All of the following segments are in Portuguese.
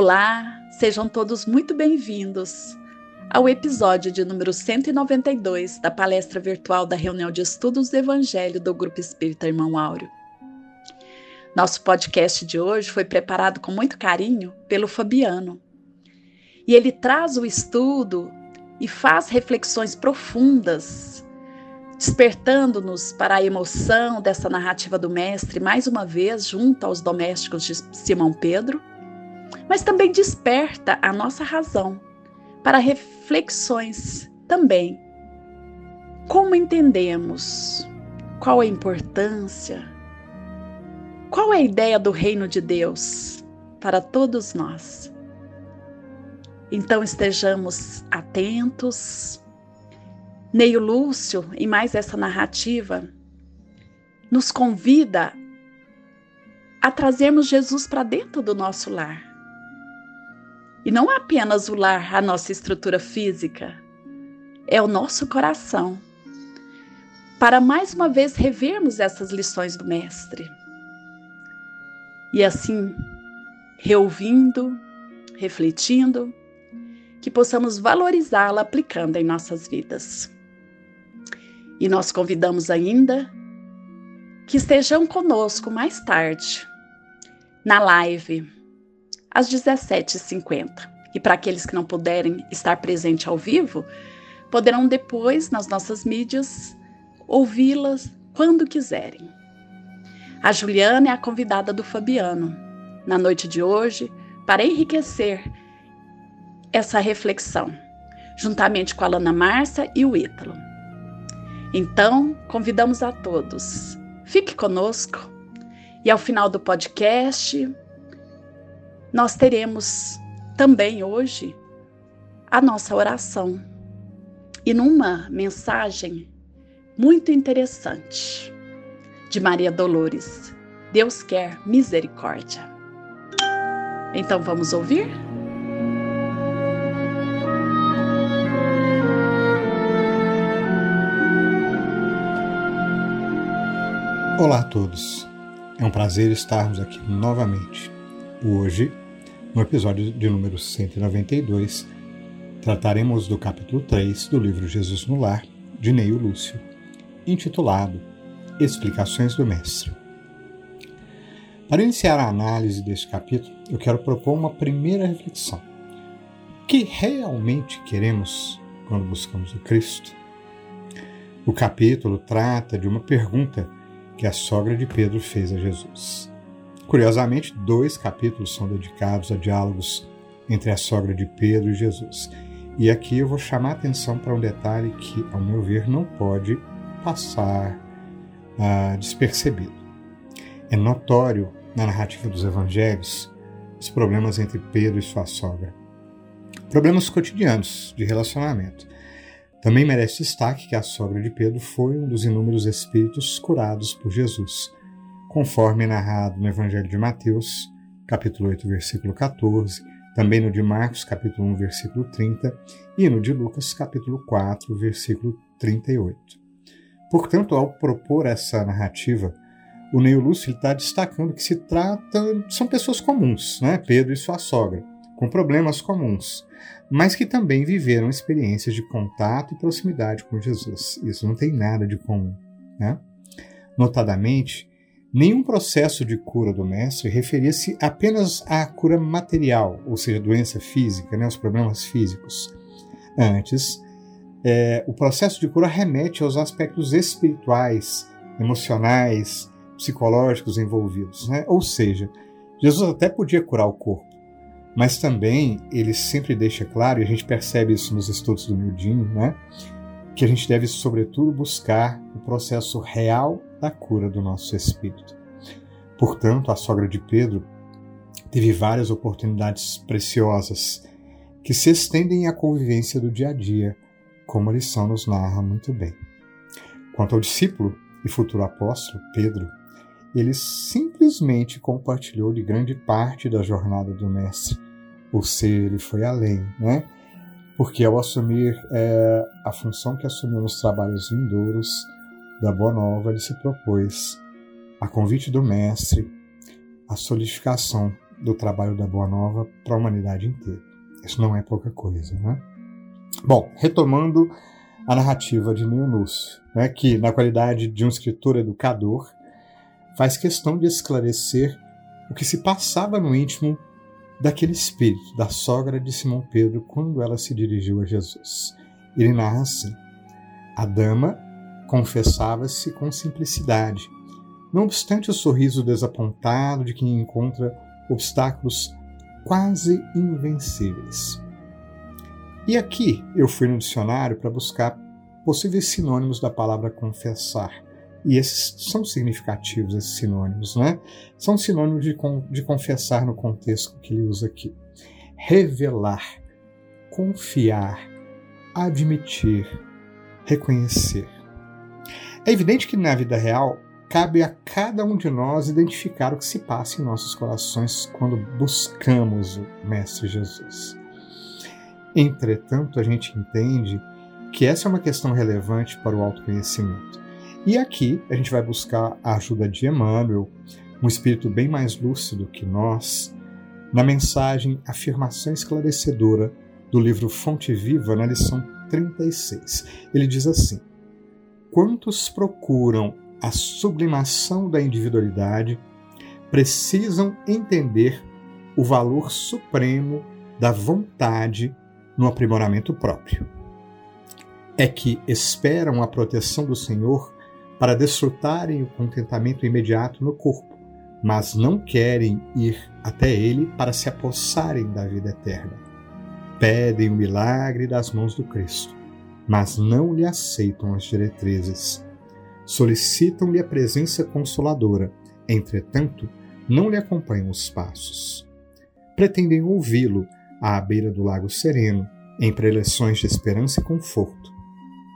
Olá, sejam todos muito bem-vindos ao episódio de número 192 da palestra virtual da reunião de estudos do Evangelho do Grupo Espírita Irmão Áureo. Nosso podcast de hoje foi preparado com muito carinho pelo Fabiano. E ele traz o estudo e faz reflexões profundas, despertando-nos para a emoção dessa narrativa do Mestre, mais uma vez junto aos domésticos de Simão Pedro mas também desperta a nossa razão para reflexões também. Como entendemos? Qual a importância? Qual é a ideia do reino de Deus para todos nós? Então estejamos atentos. Neio Lúcio, em mais essa narrativa, nos convida a trazermos Jesus para dentro do nosso lar e não apenas o lar, a nossa estrutura física, é o nosso coração. Para mais uma vez revermos essas lições do Mestre. E assim, reouvindo, refletindo, que possamos valorizá-la aplicando em nossas vidas. E nós convidamos ainda que estejam conosco mais tarde, na live às 17h50. E para aqueles que não puderem estar presente ao vivo, poderão depois, nas nossas mídias, ouvi-las quando quiserem. A Juliana é a convidada do Fabiano, na noite de hoje, para enriquecer essa reflexão, juntamente com a Lana Márcia e o Ítalo. Então, convidamos a todos. Fique conosco e ao final do podcast, nós teremos também hoje a nossa oração. E numa mensagem muito interessante de Maria Dolores, Deus quer misericórdia. Então vamos ouvir? Olá a todos. É um prazer estarmos aqui novamente. Hoje, no episódio de número 192, trataremos do capítulo 3 do livro Jesus no Lar, de Neio Lúcio, intitulado Explicações do Mestre. Para iniciar a análise deste capítulo, eu quero propor uma primeira reflexão. O que realmente queremos quando buscamos o Cristo? O capítulo trata de uma pergunta que a sogra de Pedro fez a Jesus. Curiosamente, dois capítulos são dedicados a diálogos entre a sogra de Pedro e Jesus. E aqui eu vou chamar a atenção para um detalhe que, ao meu ver, não pode passar uh, despercebido. É notório na narrativa dos evangelhos os problemas entre Pedro e sua sogra. Problemas cotidianos de relacionamento. Também merece destaque que a sogra de Pedro foi um dos inúmeros espíritos curados por Jesus conforme narrado no Evangelho de Mateus, capítulo 8, versículo 14, também no de Marcos, capítulo 1, versículo 30, e no de Lucas, capítulo 4, versículo 38. Portanto, ao propor essa narrativa, o Neio Lúcio está destacando que se trata, são pessoas comuns, né? Pedro e sua sogra, com problemas comuns, mas que também viveram experiências de contato e proximidade com Jesus. Isso não tem nada de comum. Né? Notadamente, Nenhum processo de cura do mestre referia-se apenas à cura material, ou seja, doença física, né, os problemas físicos. Antes, é, o processo de cura remete aos aspectos espirituais, emocionais, psicológicos envolvidos. Né? Ou seja, Jesus até podia curar o corpo, mas também ele sempre deixa claro, e a gente percebe isso nos estudos do Mildinho, né? que a gente deve, sobretudo, buscar o processo real da cura do nosso espírito. Portanto, a sogra de Pedro teve várias oportunidades preciosas que se estendem à convivência do dia a dia, como a lição nos narra muito bem. Quanto ao discípulo e futuro apóstolo, Pedro, ele simplesmente compartilhou de grande parte da jornada do Mestre, ou seja, ele foi além, né? Porque ao assumir é, a função que assumiu nos trabalhos vindouros, da Boa Nova, ele se propôs, a convite do Mestre, a solidificação do trabalho da Boa Nova para a humanidade inteira. Isso não é pouca coisa, né? Bom, retomando a narrativa de Neo Lúcio, né, que, na qualidade de um escritor educador, faz questão de esclarecer o que se passava no íntimo daquele espírito, da sogra de Simão Pedro, quando ela se dirigiu a Jesus. Ele narra assim: A dama confessava-se com simplicidade, não obstante o sorriso desapontado de quem encontra obstáculos quase invencíveis. E aqui eu fui no dicionário para buscar possíveis sinônimos da palavra confessar. E esses são significativos, esses sinônimos, né? São sinônimos de, de confessar no contexto que ele usa aqui. Revelar, confiar, admitir, reconhecer. É evidente que na vida real cabe a cada um de nós identificar o que se passa em nossos corações quando buscamos o Mestre Jesus. Entretanto, a gente entende que essa é uma questão relevante para o autoconhecimento. E aqui a gente vai buscar a ajuda de Emmanuel, um espírito bem mais lúcido que nós, na mensagem Afirmação Esclarecedora do livro Fonte Viva, na lição 36. Ele diz assim: Quantos procuram a sublimação da individualidade precisam entender o valor supremo da vontade no aprimoramento próprio. É que esperam a proteção do Senhor para desfrutarem o contentamento imediato no corpo, mas não querem ir até Ele para se apossarem da vida eterna. Pedem o milagre das mãos do Cristo, mas não lhe aceitam as diretrizes solicitam-lhe a presença consoladora, entretanto, não lhe acompanham os passos. Pretendem ouvi-lo à beira do lago sereno, em preleções de esperança e conforto.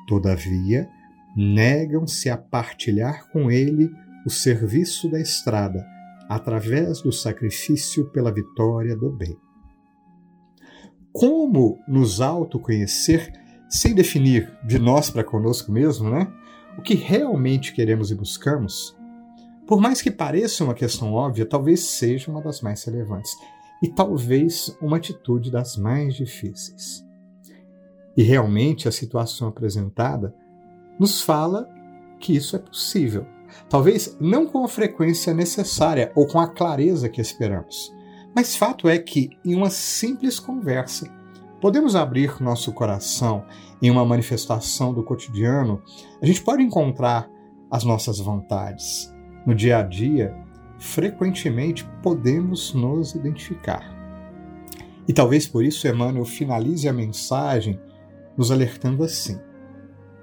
Todavia, negam-se a partilhar com ele o serviço da estrada, através do sacrifício pela vitória do bem. Como nos autoconhecer sem definir de nós para conosco mesmo, né? o que realmente queremos e buscamos, por mais que pareça uma questão óbvia, talvez seja uma das mais relevantes e talvez uma atitude das mais difíceis. E realmente a situação apresentada nos fala que isso é possível. Talvez não com a frequência necessária ou com a clareza que esperamos, mas fato é que, em uma simples conversa, podemos abrir nosso coração em uma manifestação do cotidiano, a gente pode encontrar as nossas vontades. No dia a dia, frequentemente podemos nos identificar. E talvez por isso Emmanuel finalize a mensagem nos alertando assim: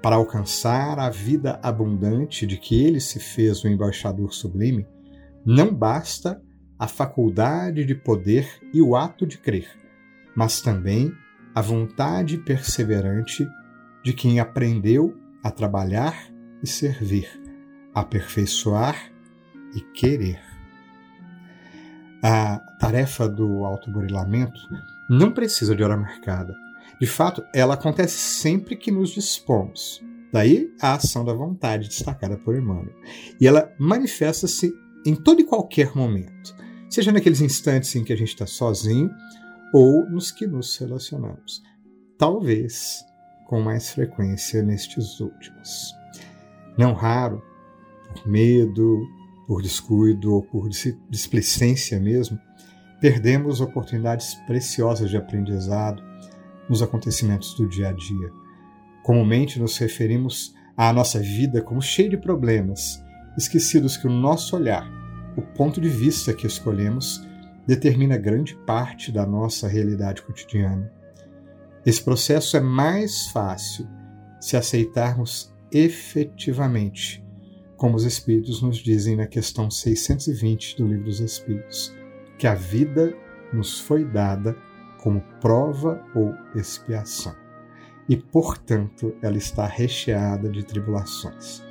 para alcançar a vida abundante de que ele se fez o embaixador sublime, não basta a faculdade de poder e o ato de crer, mas também a vontade perseverante de quem aprendeu a trabalhar e servir, aperfeiçoar e querer. A tarefa do autoburilamento não precisa de hora marcada. De fato, ela acontece sempre que nos dispomos. Daí a ação da vontade destacada por Emmanuel. E ela manifesta-se em todo e qualquer momento, seja naqueles instantes em que a gente está sozinho ou nos que nos relacionamos. Talvez com mais frequência nestes últimos. Não raro, por medo, por descuido ou por displicência mesmo, perdemos oportunidades preciosas de aprendizado nos acontecimentos do dia a dia. Comumente nos referimos à nossa vida como cheia de problemas, esquecidos que o nosso olhar, o ponto de vista que escolhemos, determina grande parte da nossa realidade cotidiana. Esse processo é mais fácil se aceitarmos efetivamente, como os Espíritos nos dizem na questão 620 do Livro dos Espíritos, que a vida nos foi dada como prova ou expiação, e, portanto, ela está recheada de tribulações.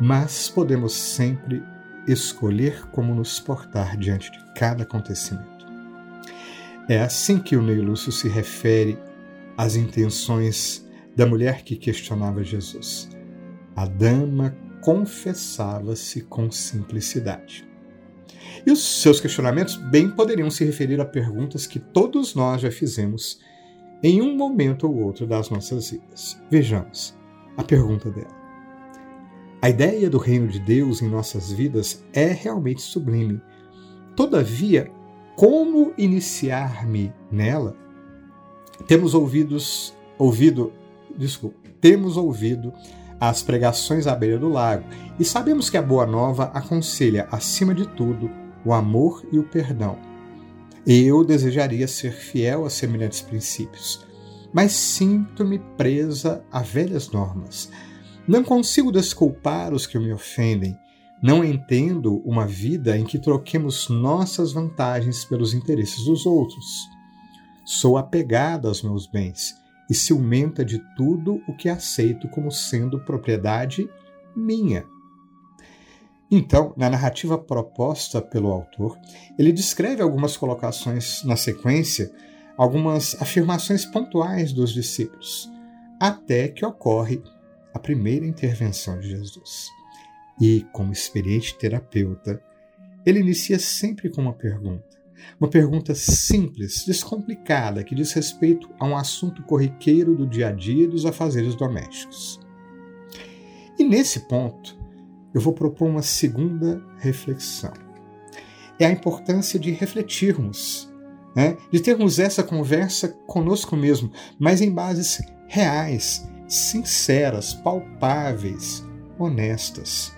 Mas podemos sempre escolher como nos portar diante de cada acontecimento. É assim que o Ney Lúcio se refere às intenções da mulher que questionava Jesus. A dama confessava-se com simplicidade. E os seus questionamentos bem poderiam se referir a perguntas que todos nós já fizemos em um momento ou outro das nossas vidas. Vejamos a pergunta dela. A ideia do reino de Deus em nossas vidas é realmente sublime. Todavia, como iniciar-me nela? Temos ouvidos, ouvido, desculpa, temos ouvido as pregações à beira do lago e sabemos que a Boa Nova aconselha, acima de tudo, o amor e o perdão. Eu desejaria ser fiel a semelhantes princípios, mas sinto-me presa a velhas normas. Não consigo desculpar os que me ofendem. Não entendo uma vida em que troquemos nossas vantagens pelos interesses dos outros. Sou apegada aos meus bens e ciumenta de tudo o que aceito como sendo propriedade minha. Então, na narrativa proposta pelo autor, ele descreve algumas colocações na sequência, algumas afirmações pontuais dos discípulos, até que ocorre a primeira intervenção de Jesus. E, como experiente terapeuta, ele inicia sempre com uma pergunta. Uma pergunta simples, descomplicada, que diz respeito a um assunto corriqueiro do dia a dia e dos afazeres domésticos. E nesse ponto, eu vou propor uma segunda reflexão. É a importância de refletirmos, né? de termos essa conversa conosco mesmo, mas em bases reais, sinceras, palpáveis, honestas.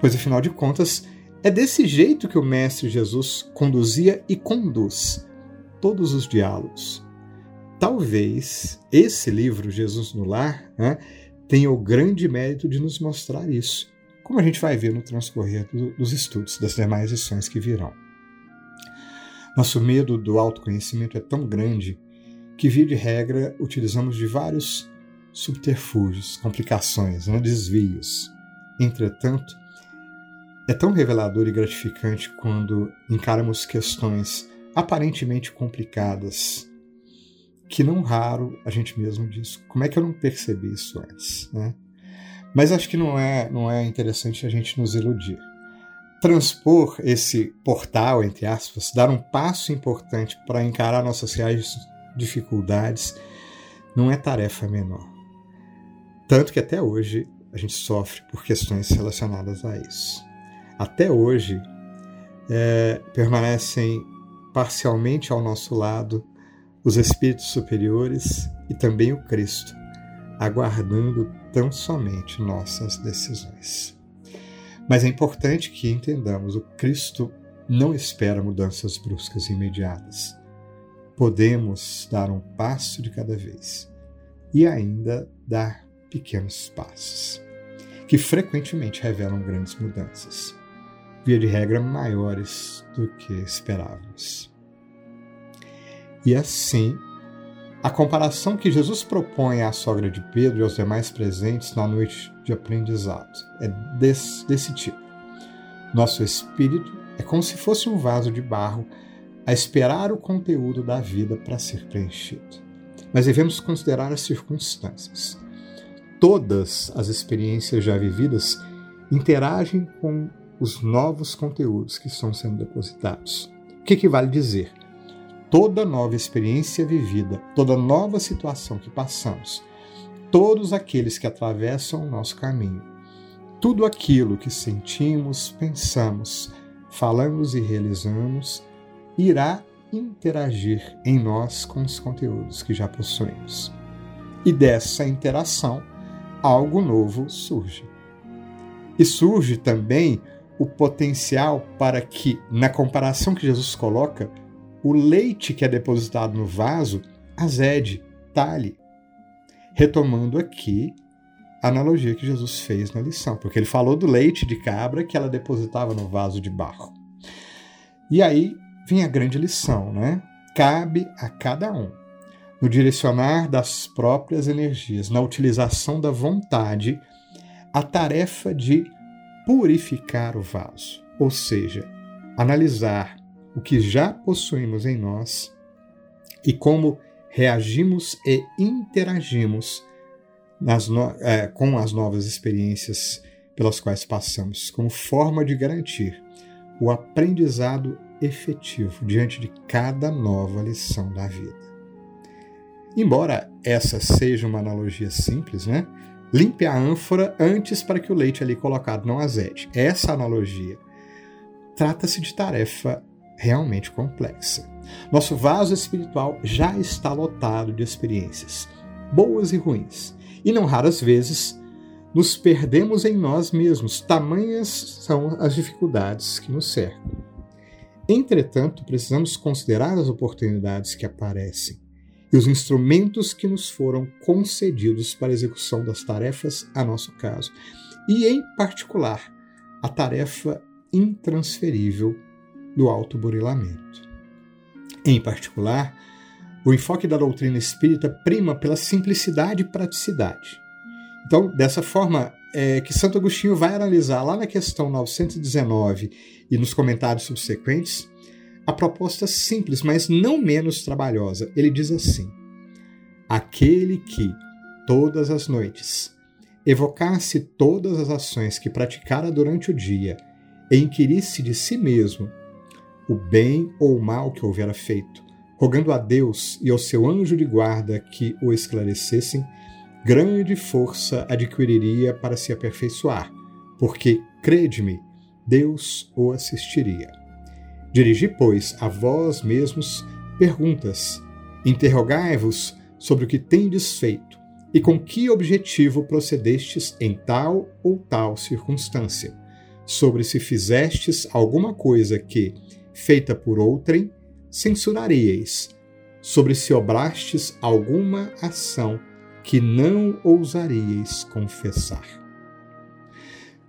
Pois afinal de contas, é desse jeito que o Mestre Jesus conduzia e conduz todos os diálogos. Talvez esse livro, Jesus no Lar, né, tenha o grande mérito de nos mostrar isso, como a gente vai ver no transcorrer dos estudos das demais lições que virão. Nosso medo do autoconhecimento é tão grande que, via de regra, utilizamos de vários subterfúgios, complicações, né, desvios. Entretanto, é tão revelador e gratificante quando encaramos questões aparentemente complicadas que não raro a gente mesmo diz como é que eu não percebi isso antes, né? Mas acho que não é, não é interessante a gente nos iludir. Transpor esse portal, entre aspas, dar um passo importante para encarar nossas reais dificuldades, não é tarefa menor. Tanto que até hoje a gente sofre por questões relacionadas a isso até hoje é, permanecem parcialmente ao nosso lado os espíritos superiores e também o Cristo, aguardando tão somente nossas decisões. Mas é importante que entendamos: o Cristo não espera mudanças bruscas e imediatas. Podemos dar um passo de cada vez e ainda dar pequenos passos, que frequentemente revelam grandes mudanças via de regra, maiores do que esperávamos. E assim, a comparação que Jesus propõe à sogra de Pedro e aos demais presentes na noite de aprendizado é desse, desse tipo. Nosso espírito é como se fosse um vaso de barro a esperar o conteúdo da vida para ser preenchido. Mas devemos considerar as circunstâncias. Todas as experiências já vividas interagem com os novos conteúdos que estão sendo depositados. O que, que vale dizer? Toda nova experiência vivida, toda nova situação que passamos, todos aqueles que atravessam o nosso caminho, tudo aquilo que sentimos, pensamos, falamos e realizamos, irá interagir em nós com os conteúdos que já possuímos. E dessa interação, algo novo surge. E surge também o potencial para que, na comparação que Jesus coloca, o leite que é depositado no vaso azede, talhe. Retomando aqui a analogia que Jesus fez na lição, porque ele falou do leite de cabra que ela depositava no vaso de barro. E aí vem a grande lição, né? Cabe a cada um, no direcionar das próprias energias, na utilização da vontade, a tarefa de purificar o vaso, ou seja, analisar o que já possuímos em nós e como reagimos e interagimos no, é, com as novas experiências pelas quais passamos, como forma de garantir o aprendizado efetivo diante de cada nova lição da vida. Embora essa seja uma analogia simples, né? Limpe a ânfora antes para que o leite ali colocado não azede. Essa analogia trata-se de tarefa realmente complexa. Nosso vaso espiritual já está lotado de experiências, boas e ruins, e não raras vezes nos perdemos em nós mesmos, tamanhas são as dificuldades que nos cercam. Entretanto, precisamos considerar as oportunidades que aparecem e os instrumentos que nos foram concedidos para execução das tarefas a nosso caso, e, em particular, a tarefa intransferível do autoburilamento. Em particular, o enfoque da doutrina espírita prima pela simplicidade e praticidade. Então, dessa forma, é que Santo Agostinho vai analisar lá na questão 919 e nos comentários subsequentes a proposta simples, mas não menos trabalhosa. Ele diz assim: Aquele que, todas as noites, evocasse todas as ações que praticara durante o dia e inquirisse de si mesmo o bem ou o mal que houvera feito, rogando a Deus e ao seu anjo de guarda que o esclarecessem, grande força adquiriria para se aperfeiçoar, porque, crede-me, Deus o assistiria. Dirigi, pois, a vós mesmos perguntas. Interrogai-vos sobre o que tendes feito e com que objetivo procedestes em tal ou tal circunstância, sobre se fizestes alguma coisa que, feita por outrem, censuraríeis, sobre se obrastes alguma ação que não ousaríeis confessar.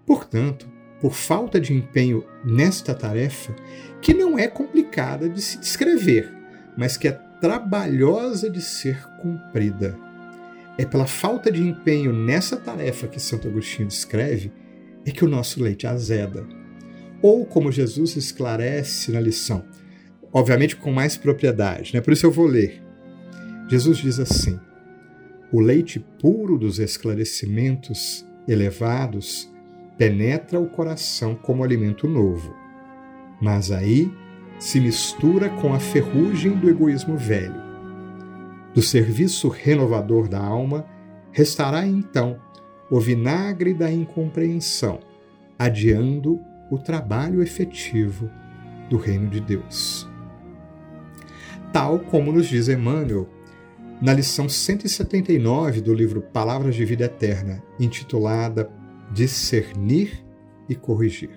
Portanto, por falta de empenho nesta tarefa, que não é complicada de se descrever, mas que é trabalhosa de ser cumprida. É pela falta de empenho nessa tarefa que Santo Agostinho descreve é que o nosso leite azeda. Ou como Jesus esclarece na lição, obviamente com mais propriedade, né? por isso eu vou ler. Jesus diz assim: o leite puro dos esclarecimentos elevados penetra o coração como alimento novo. Mas aí se mistura com a ferrugem do egoísmo velho. Do serviço renovador da alma restará então o vinagre da incompreensão, adiando o trabalho efetivo do reino de Deus. Tal como nos diz Emmanuel na lição 179 do livro Palavras de Vida Eterna, intitulada discernir e corrigir.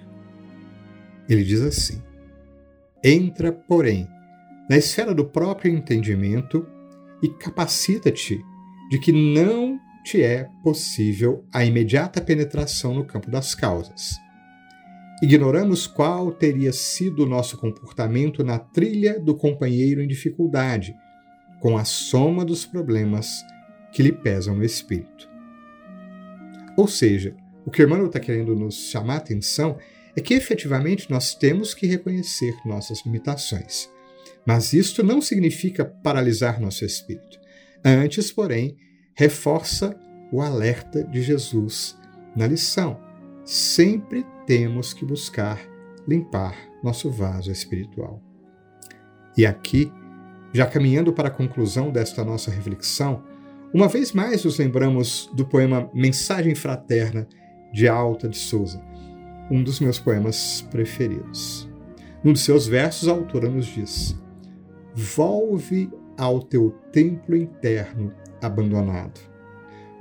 Ele diz assim: Entra, porém, na esfera do próprio entendimento e capacita-te de que não te é possível a imediata penetração no campo das causas. Ignoramos qual teria sido o nosso comportamento na trilha do companheiro em dificuldade, com a soma dos problemas que lhe pesam no espírito. Ou seja, o que o Emmanuel está querendo nos chamar a atenção é que efetivamente nós temos que reconhecer nossas limitações. Mas isto não significa paralisar nosso espírito. Antes, porém, reforça o alerta de Jesus na lição. Sempre temos que buscar limpar nosso vaso espiritual. E aqui, já caminhando para a conclusão desta nossa reflexão, uma vez mais nos lembramos do poema Mensagem Fraterna de Alta de Souza, um dos meus poemas preferidos. Num de seus versos, a autora nos diz: Volve ao teu templo interno abandonado.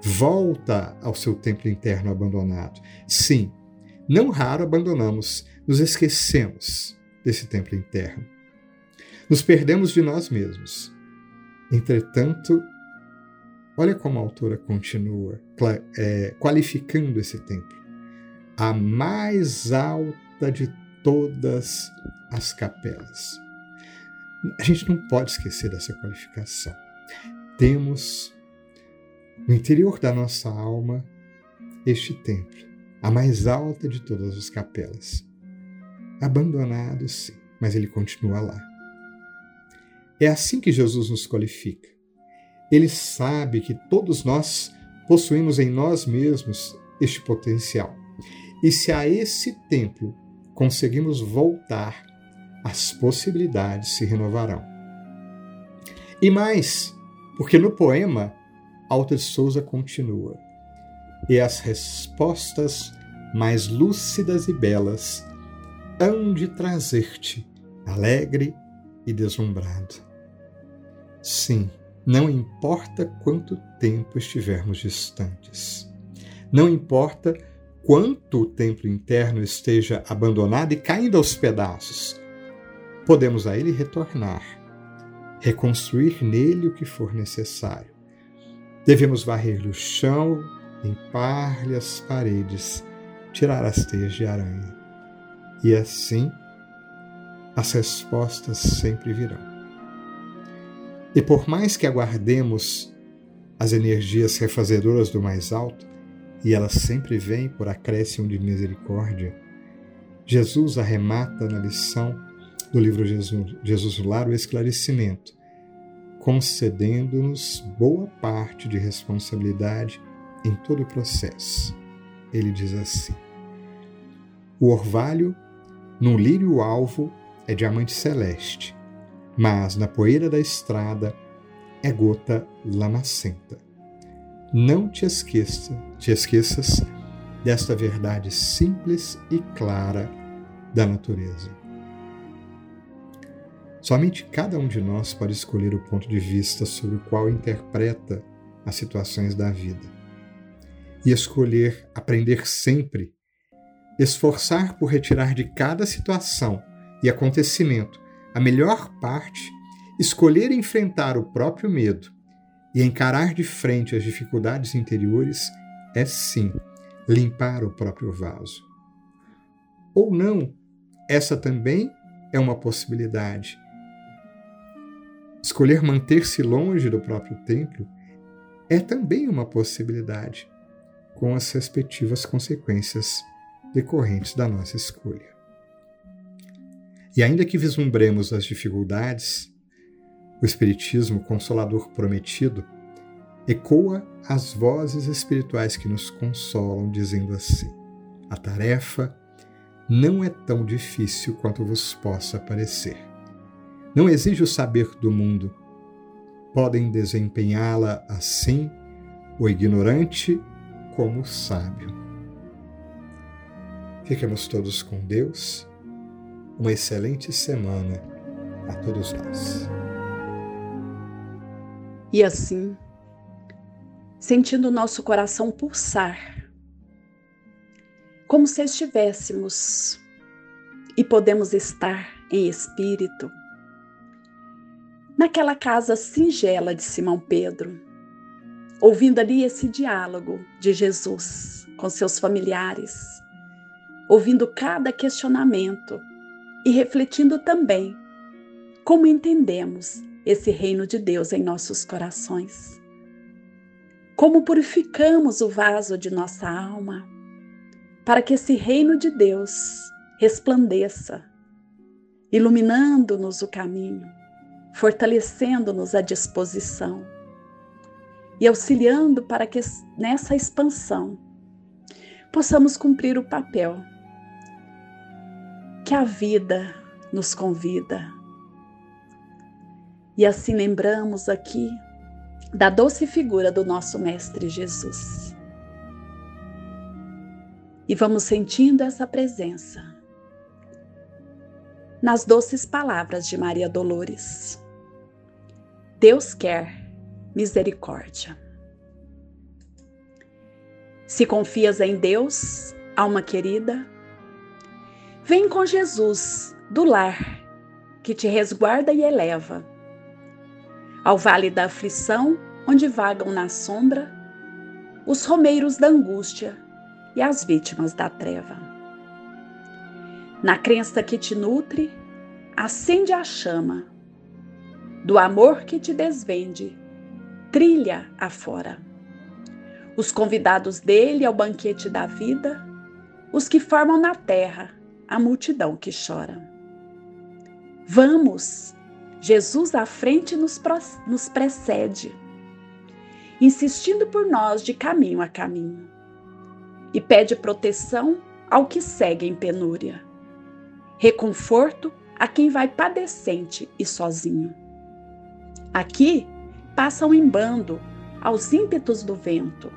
Volta ao seu templo interno abandonado. Sim, não raro abandonamos, nos esquecemos desse templo interno. Nos perdemos de nós mesmos. Entretanto, olha como a autora continua é, qualificando esse templo. A mais alta de todas as capelas. A gente não pode esquecer dessa qualificação. Temos no interior da nossa alma este templo, a mais alta de todas as capelas. Abandonado, sim, mas ele continua lá. É assim que Jesus nos qualifica. Ele sabe que todos nós possuímos em nós mesmos este potencial. E se a esse templo conseguimos voltar, as possibilidades se renovarão. E mais, porque no poema, Alta de Souza continua: E as respostas mais lúcidas e belas hão de trazer-te alegre e deslumbrado. Sim, não importa quanto tempo estivermos distantes. Não importa quanto o templo interno esteja abandonado e caindo aos pedaços. Podemos a ele retornar, reconstruir nele o que for necessário. Devemos varrer-lhe o chão, limpar-lhe as paredes, tirar as teias de aranha. E assim, as respostas sempre virão. E por mais que aguardemos as energias refazedoras do mais alto, e elas sempre vêm por acréscimo de misericórdia, Jesus arremata na lição do livro Jesus, Jesus Lar o esclarecimento, concedendo-nos boa parte de responsabilidade em todo o processo. Ele diz assim: O orvalho, num lírio alvo, é diamante celeste, mas na poeira da estrada é gota lamacenta. Não te esqueça, te esqueças desta verdade simples e clara da natureza. Somente cada um de nós pode escolher o ponto de vista sobre o qual interpreta as situações da vida. E escolher aprender sempre, esforçar por retirar de cada situação e acontecimento a melhor parte, escolher enfrentar o próprio medo e encarar de frente as dificuldades interiores é sim limpar o próprio vaso. Ou não, essa também é uma possibilidade. Escolher manter-se longe do próprio templo é também uma possibilidade, com as respectivas consequências decorrentes da nossa escolha. E ainda que vislumbremos as dificuldades, o Espiritismo Consolador Prometido ecoa as vozes espirituais que nos consolam, dizendo assim: A tarefa não é tão difícil quanto vos possa parecer. Não exige o saber do mundo. Podem desempenhá-la assim o ignorante como o sábio. Fiquemos todos com Deus uma excelente semana a todos nós. E assim, sentindo o nosso coração pulsar, como se estivéssemos e podemos estar em espírito naquela casa singela de Simão Pedro, ouvindo ali esse diálogo de Jesus com seus familiares, ouvindo cada questionamento e refletindo também como entendemos esse reino de Deus em nossos corações. Como purificamos o vaso de nossa alma para que esse reino de Deus resplandeça, iluminando-nos o caminho, fortalecendo-nos a disposição e auxiliando para que nessa expansão possamos cumprir o papel que a vida nos convida. E assim lembramos aqui da doce figura do nosso Mestre Jesus. E vamos sentindo essa presença nas doces palavras de Maria Dolores. Deus quer misericórdia. Se confias em Deus, alma querida, Vem com Jesus do lar, que te resguarda e eleva. Ao vale da aflição, onde vagam na sombra os romeiros da angústia e as vítimas da treva. Na crença que te nutre, acende a chama do amor que te desvende, trilha afora. Os convidados dele ao banquete da vida, os que formam na terra a multidão que chora. Vamos! Jesus à frente nos, nos precede, insistindo por nós de caminho a caminho, e pede proteção ao que segue em penúria, reconforto a quem vai padecente e sozinho. Aqui passam em bando aos ímpetos do vento,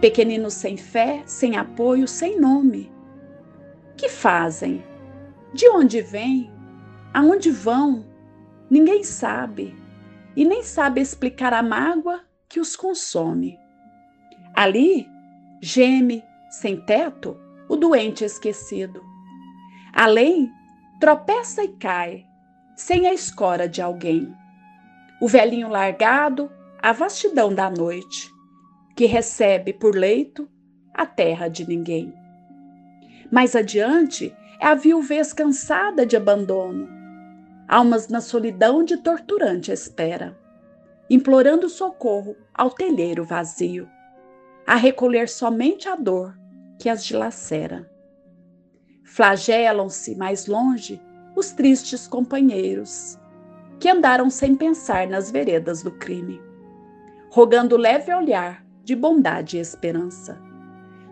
pequeninos sem fé, sem apoio, sem nome. Que fazem? De onde vêm? Aonde vão? Ninguém sabe, e nem sabe explicar a mágoa que os consome. Ali geme, sem teto, o doente esquecido. Além, tropeça e cai, sem a escora de alguém. O velhinho largado, a vastidão da noite, que recebe por leito a terra de ninguém. Mais adiante é a viuvez cansada de abandono, almas na solidão de torturante espera, implorando socorro ao telheiro vazio, a recolher somente a dor que as dilacera. Flagelam-se mais longe os tristes companheiros, que andaram sem pensar nas veredas do crime, rogando leve olhar de bondade e esperança,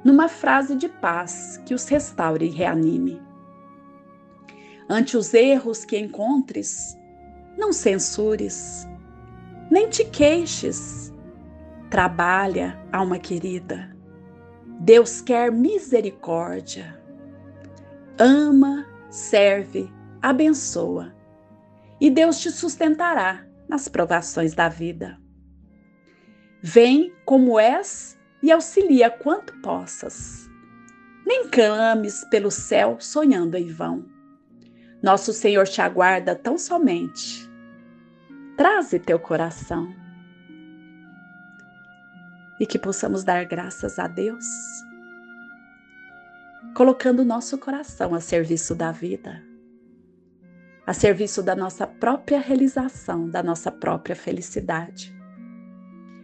numa frase de paz que os restaure e reanime. Ante os erros que encontres, não censures, nem te queixes. Trabalha, alma querida. Deus quer misericórdia. Ama, serve, abençoa. E Deus te sustentará nas provações da vida. Vem como és e auxilia quanto possas. Nem clames pelo céu sonhando em vão. Nosso Senhor te aguarda tão somente. Traze teu coração. E que possamos dar graças a Deus, colocando nosso coração a serviço da vida, a serviço da nossa própria realização, da nossa própria felicidade.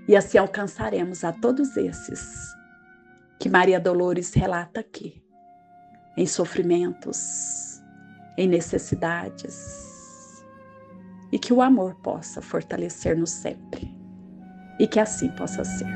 E assim alcançaremos a todos esses que Maria Dolores relata aqui, em sofrimentos, em necessidades. E que o amor possa fortalecer-nos sempre. E que assim possa ser.